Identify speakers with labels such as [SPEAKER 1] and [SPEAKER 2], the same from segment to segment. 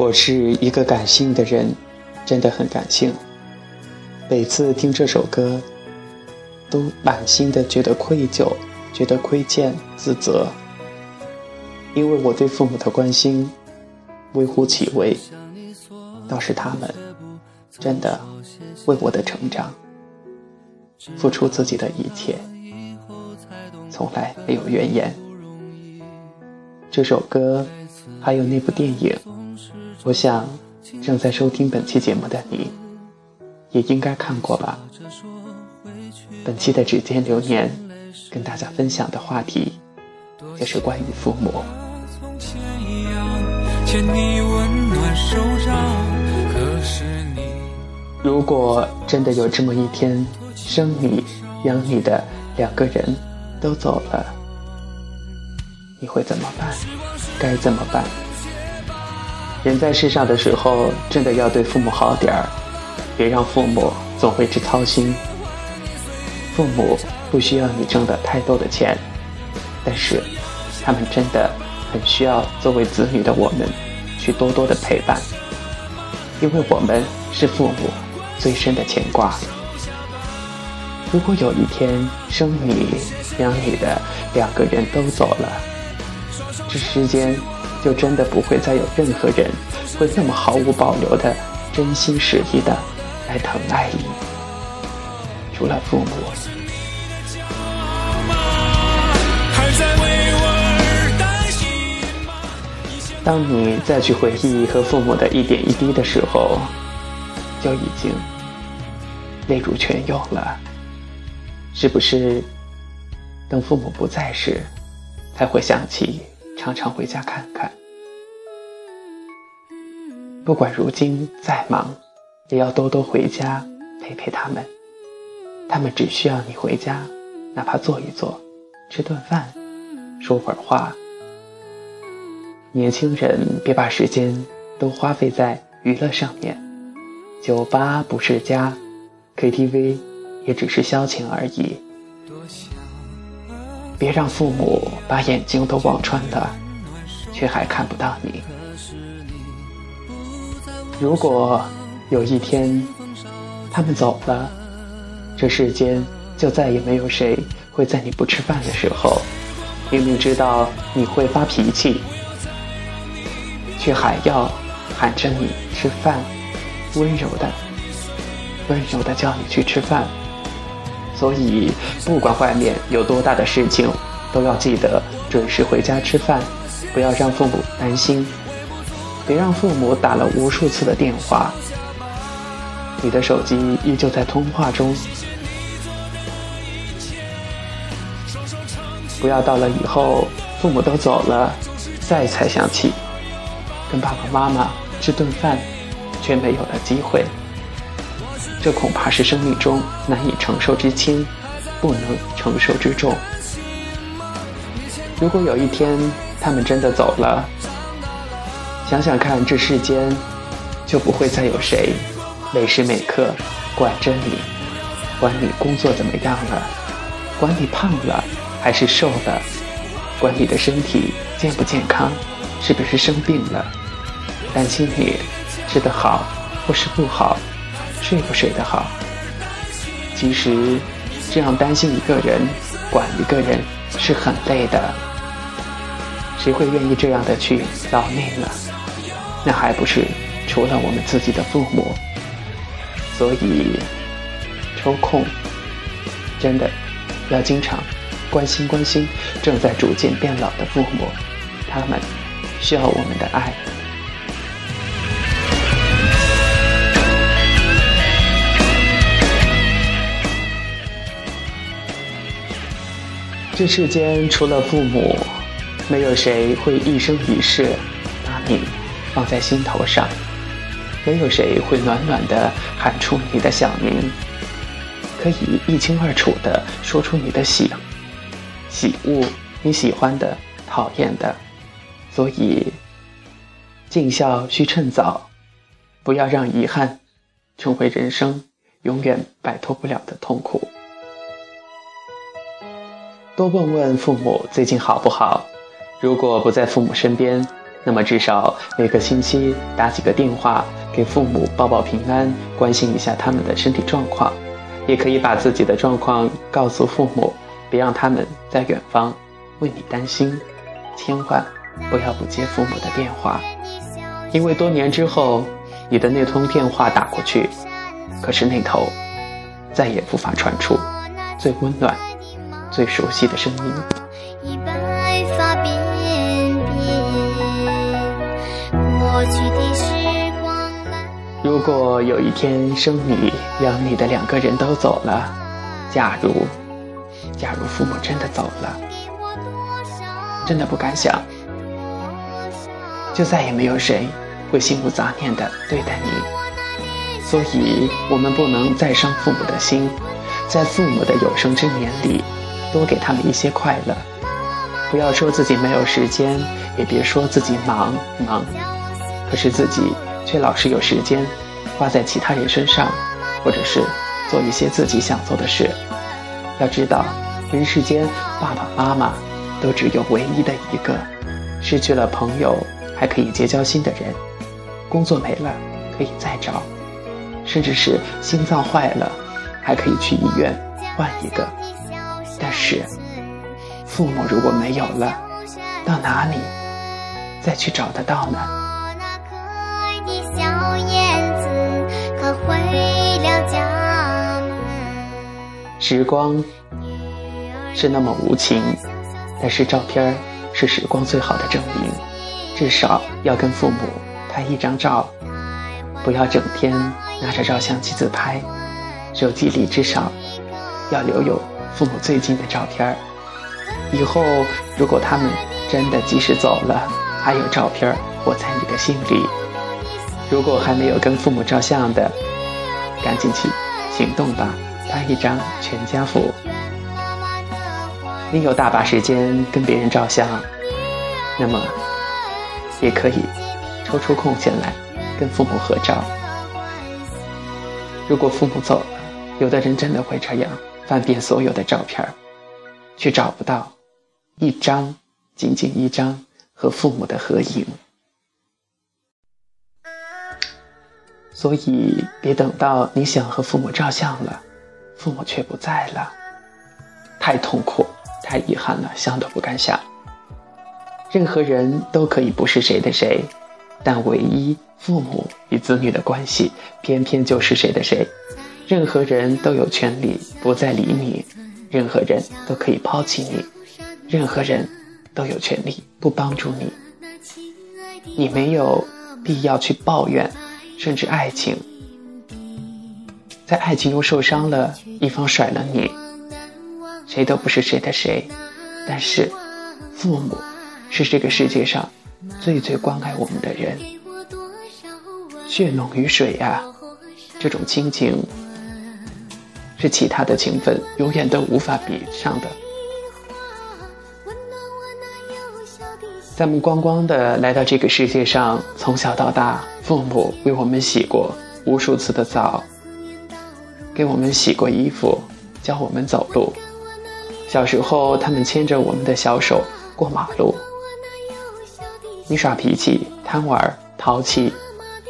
[SPEAKER 1] 我是一个感性的人，真的很感性。每次听这首歌，都满心的觉得愧疚，觉得亏欠、自责，因为我对父母的关心微乎其微，倒是他们真的为我的成长付出自己的一切，从来没有怨言。这首歌还有那部电影。我想，正在收听本期节目的你，也应该看过吧。本期的指尖流年，跟大家分享的话题，就是关于父母。如果真的有这么一天，生你养你的两个人都走了，你会怎么办？该怎么办？人在世上的时候，真的要对父母好点儿，别让父母总为之操心。父母不需要你挣的太多的钱，但是他们真的很需要作为子女的我们去多多的陪伴，因为我们是父母最深的牵挂。如果有一天生你养你的两个人都走了，这世间。就真的不会再有任何人会那么毫无保留的真心实意的来疼爱你，除了父母。当你再去回忆和父母的一点一滴的时候，就已经泪如泉涌了。是不是等父母不在时，才会想起？常常回家看看，不管如今再忙，也要多多回家陪陪他们。他们只需要你回家，哪怕坐一坐，吃顿饭，说会儿话。年轻人别把时间都花费在娱乐上面，酒吧不是家，KTV 也只是消遣而已。别让父母把眼睛都望穿了，却还看不到你。如果有一天他们走了，这世间就再也没有谁会在你不吃饭的时候，明明知道你会发脾气，却还要喊着你吃饭，温柔的、温柔的叫你去吃饭。所以，不管外面有多大的事情，都要记得准时回家吃饭，不要让父母担心，别让父母打了无数次的电话，你的手机依旧在通话中，不要到了以后父母都走了，再才想起跟爸爸妈妈吃顿饭，却没有了机会。这恐怕是生命中难以承受之轻，不能承受之重。如果有一天他们真的走了，想想看，这世间就不会再有谁每时每刻管着你，管你工作怎么样了，管你胖了还是瘦了，管你的身体健不健康，是不是生病了，担心你吃得好或是不好。睡不睡得好？其实，这样担心一个人、管一个人是很累的。谁会愿意这样的去劳累呢？那还不是除了我们自己的父母？所以，抽空真的要经常关心关心正在逐渐变老的父母，他们需要我们的爱。这世间除了父母，没有谁会一生一世把你放在心头上，没有谁会暖暖的喊出你的小名，可以一清二楚的说出你的喜、喜恶，你喜欢的、讨厌的。所以，尽孝需趁早，不要让遗憾成为人生永远摆脱不了的痛苦。多问问父母最近好不好，如果不在父母身边，那么至少每个星期打几个电话给父母报报平安，关心一下他们的身体状况，也可以把自己的状况告诉父母，别让他们在远方为你担心。千万不要不接父母的电话，因为多年之后，你的那通电话打过去，可是那头再也无法传出最温暖、最熟悉的声音。如果有一天生你养你的两个人都走了，假如，假如父母真的走了，真的不敢想，就再也没有谁会心无杂念的对待你，所以我们不能再伤父母的心，在父母的有生之年里，多给他们一些快乐，不要说自己没有时间，也别说自己忙忙。可是自己却老是有时间花在其他人身上，或者是做一些自己想做的事。要知道，人世间爸爸妈妈都只有唯一的一个，失去了朋友还可以结交新的人，工作没了可以再找，甚至是心脏坏了还可以去医院换一个。但是，父母如果没有了，到哪里再去找得到呢？时光是那么无情，但是照片是时光最好的证明。至少要跟父母拍一张照，不要整天拿着照相机自拍。手机里至少要留有父母最近的照片。以后如果他们真的及时走了，还有照片活在你的心里。如果还没有跟父母照相的，赶紧去行动吧，拍一张全家福。你有大把时间跟别人照相，那么也可以抽出空闲来跟父母合照。如果父母走了，有的人真的会这样，翻遍所有的照片，却找不到一张，仅仅一张和父母的合影。所以，别等到你想和父母照相了，父母却不在了，太痛苦，太遗憾了，想都不敢想。任何人都可以不是谁的谁，但唯一父母与子女的关系，偏偏就是谁的谁。任何人都有权利不再理你，任何人都可以抛弃你，任何人都有权利不帮助你。你没有必要去抱怨。甚至爱情，在爱情中受伤了，一方甩了你，谁都不是谁的谁。但是，父母是这个世界上最最关爱我们的人，血浓于水呀，这种亲情是其他的情分永远都无法比上的。咱们光光的来到这个世界上，从小到大，父母为我们洗过无数次的澡，给我们洗过衣服，教我们走路。小时候，他们牵着我们的小手过马路。你耍脾气、贪玩、淘气，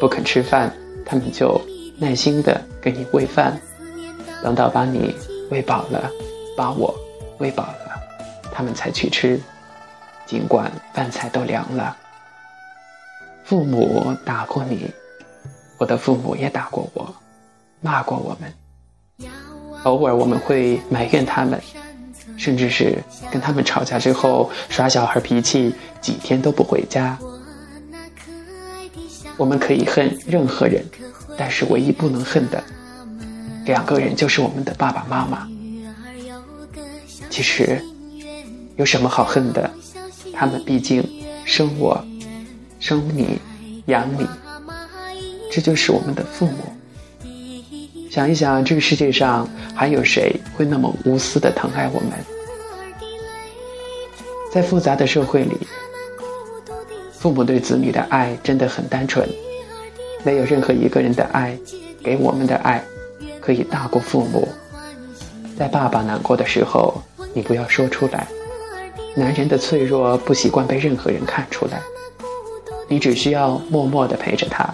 [SPEAKER 1] 不肯吃饭，他们就耐心的给你喂饭，等到把你喂饱了，把我喂饱了，他们才去吃。尽管饭菜都凉了，父母打过你，我的父母也打过我，骂过我们。偶尔我们会埋怨他们，甚至是跟他们吵架之后耍小孩脾气，几天都不回家。我们可以恨任何人，但是唯一不能恨的两个人就是我们的爸爸妈妈。其实有什么好恨的？他们毕竟生我、生你、养你，这就是我们的父母。想一想，这个世界上还有谁会那么无私的疼爱我们？在复杂的社会里，父母对子女的爱真的很单纯，没有任何一个人的爱给我们的爱可以大过父母。在爸爸难过的时候，你不要说出来。男人的脆弱不习惯被任何人看出来，你只需要默默地陪着他，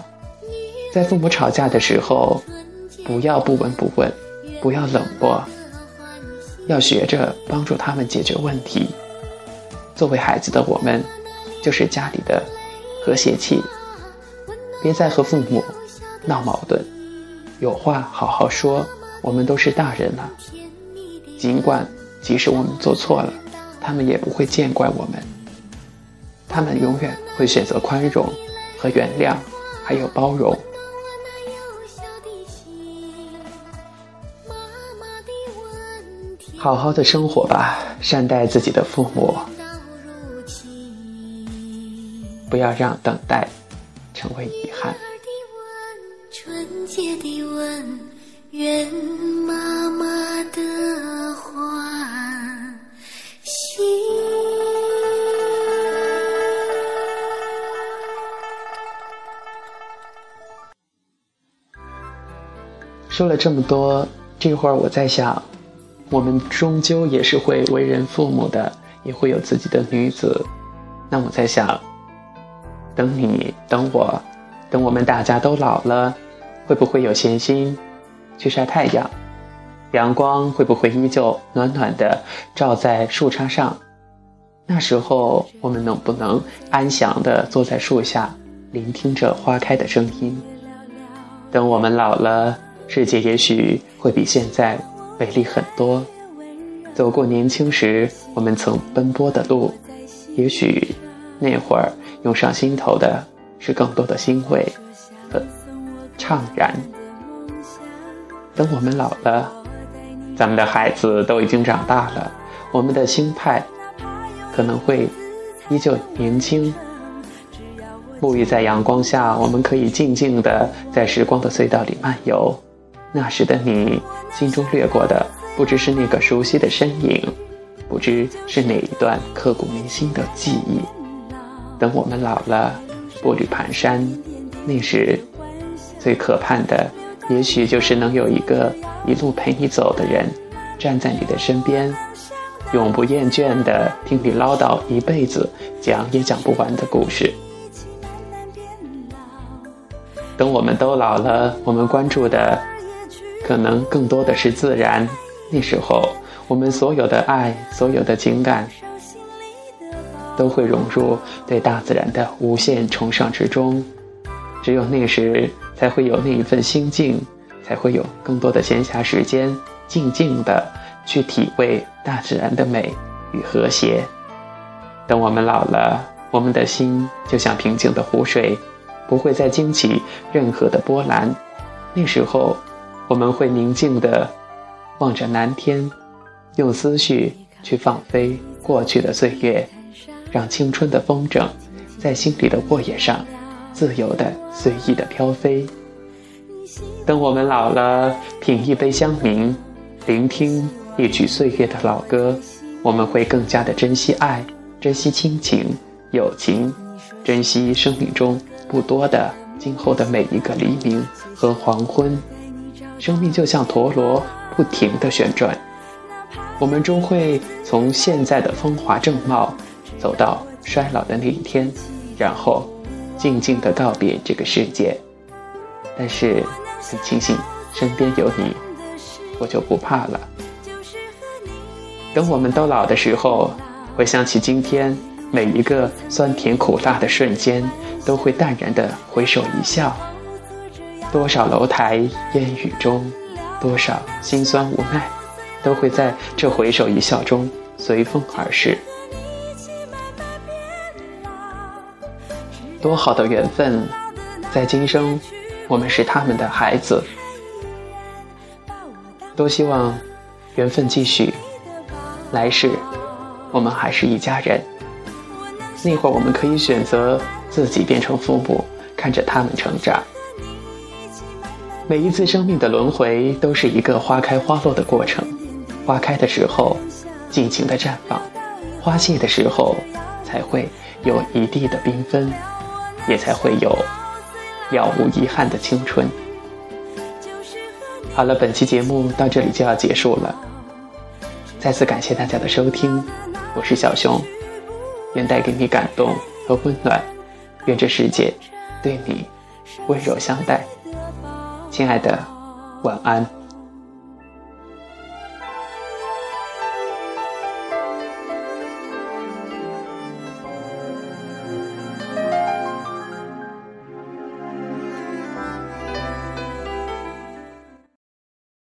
[SPEAKER 1] 在父母吵架的时候，不要不闻不问，不要冷漠，要学着帮助他们解决问题。作为孩子的我们，就是家里的和谐器，别再和父母闹矛盾，有话好好说。我们都是大人了，尽管即使我们做错了，他们也不会见怪我们。他们永远会选择宽容和原谅，还有包容。好好的生活吧，善待自己的父母，不要让等待成为遗憾。说了这么多，这会儿我在想，我们终究也是会为人父母的，也会有自己的女子。那我在想，等你，等我，等我们大家都老了，会不会有闲心去晒太阳？阳光会不会依旧暖暖的照在树杈上？那时候我们能不能安详的坐在树下，聆听着花开的声音？等我们老了。世界也许会比现在美丽很多。走过年轻时我们曾奔波的路，也许那会儿涌上心头的是更多的欣慰和怅然。等我们老了，咱们的孩子都已经长大了，我们的心态可能会依旧年轻。沐浴在阳光下，我们可以静静的在时光的隧道里漫游。那时的你，心中掠过的不知是那个熟悉的身影，不知是哪一段刻骨铭心的记忆。等我们老了，步履蹒跚，那时最可盼的，也许就是能有一个一路陪你走的人，站在你的身边，永不厌倦的听你唠叨一辈子，讲也讲不完的故事。等我们都老了，我们关注的。可能更多的是自然，那时候我们所有的爱、所有的情感，都会融入对大自然的无限崇尚之中。只有那时，才会有那一份心境，才会有更多的闲暇时间，静静的去体味大自然的美与和谐。等我们老了，我们的心就像平静的湖水，不会再惊起任何的波澜。那时候。我们会宁静地望着蓝天，用思绪去放飞过去的岁月，让青春的风筝在心里的沃野上自由的、随意的飘飞。等我们老了，品一杯香茗，聆听一曲岁月的老歌，我们会更加的珍惜爱，珍惜亲情、友情，珍惜生命中不多的今后的每一个黎明和黄昏。生命就像陀螺，不停的旋转。我们终会从现在的风华正茂，走到衰老的那一天，然后静静地告别这个世界。但是很庆幸身边有你，我就不怕了。等我们都老的时候，回想起今天每一个酸甜苦辣的瞬间，都会淡然地回首一笑。多少楼台烟雨中，多少心酸无奈，都会在这回首一笑中随风而逝。多好的缘分，在今生，我们是他们的孩子。多希望缘分继续，来世我们还是一家人。那会儿我们可以选择自己变成父母，看着他们成长。每一次生命的轮回都是一个花开花落的过程，花开的时候尽情的绽放，花谢的时候才会有一地的缤纷，也才会有了无遗憾的青春。好了，本期节目到这里就要结束了，再次感谢大家的收听，我是小熊，愿带给你感动和温暖。愿这世界对你温柔相待。亲爱的，晚安。